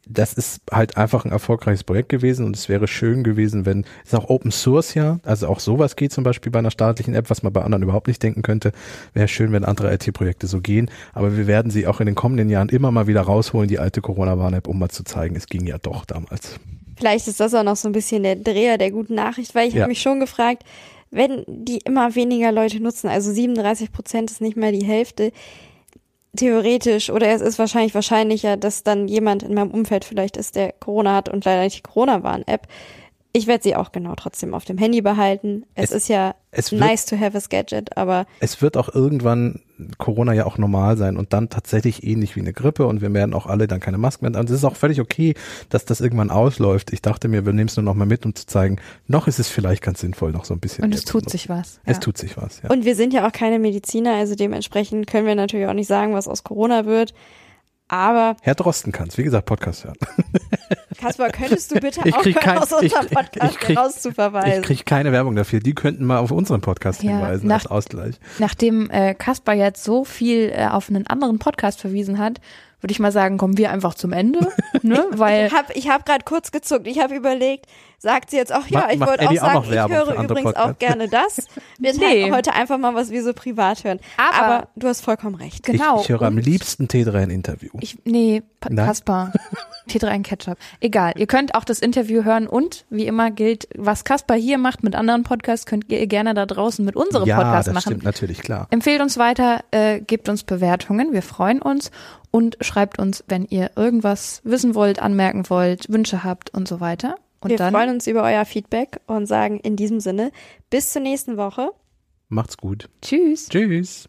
das ist halt einfach ein erfolgreiches Projekt gewesen und es wäre schön gewesen, wenn, ist auch Open Source ja, also auch sowas geht zum Beispiel bei einer staatlichen App, was man bei anderen überhaupt nicht denken könnte. Wäre schön, wenn andere IT-Projekte so gehen, aber wir werden sie auch in den kommenden Jahren immer mal wieder rausholen, die alte Corona-Warn-App, um mal zu zeigen, es ging ja doch damals. Vielleicht ist das auch noch so ein bisschen der Dreher der guten Nachricht, weil ich Ja. habe mich schon gefragt, wenn die immer weniger Leute nutzen, also 37 Prozent ist nicht mal die Hälfte, theoretisch oder es ist wahrscheinlich wahrscheinlicher, dass dann jemand in meinem Umfeld vielleicht ist, der Corona hat und leider nicht die Corona-Warn-App. Ich werde sie auch genau trotzdem auf dem Handy behalten. Es, Es- ist ja es wird- nice to have a gadget, aber es wird auch irgendwann Corona ja auch normal sein und dann tatsächlich ähnlich wie eine Grippe und wir werden auch alle dann keine Masken mehr. Und es ist auch völlig okay, dass das irgendwann ausläuft. Ich dachte mir, wir nehmen es nur noch mal mit, um zu zeigen, noch ist es vielleicht ganz sinnvoll, noch so ein bisschen. Und es tut sich was. Es ja. tut sich was, ja. Und wir sind ja auch keine Mediziner, also dementsprechend können wir natürlich auch nicht sagen, was aus Corona wird. Aber Herr Drosten kann's, wie gesagt, Podcast hören. Kaspar, könntest du bitte Ich krieg aufhören, kein- aus unserem ich- ich Podcast krieg- rauszuverweisen? Ich kriege keine Werbung dafür. Die könnten mal auf unseren Podcast Ja, hinweisen nach- als Ausgleich. Nachdem äh, Kaspar jetzt so viel äh, auf einen anderen Podcast verwiesen hat, würde ich mal sagen, kommen wir einfach zum Ende, ne? Weil Ich habe ich hab gerade kurz gezuckt. Ich habe überlegt, sagt sie jetzt auch, ja, ich wollte auch auch sagen, noch ich höre übrigens auch Podcasts? gerne das. Wir Nee. teilen heute einfach mal, was wir so privat hören. Aber- Aber du hast vollkommen recht. genau. ich, ich höre am liebsten T3 ein Interview. Ich, nee, Nein? Kaspar. T3 Ketchup. Egal. Ihr könnt auch das Interview hören und wie immer gilt, was Kaspar hier macht mit anderen Podcasts, könnt ihr gerne da draußen mit unserem ja, Podcast das machen. stimmt natürlich, klar. Empfehlt uns weiter, äh, gebt uns Bewertungen, wir freuen uns und schreibt uns, wenn ihr irgendwas wissen wollt, anmerken wollt, Wünsche habt und so weiter. Und wir dann freuen uns über euer Feedback und sagen in diesem Sinne bis zur nächsten Woche. Macht's gut. tschüss. Tschüss.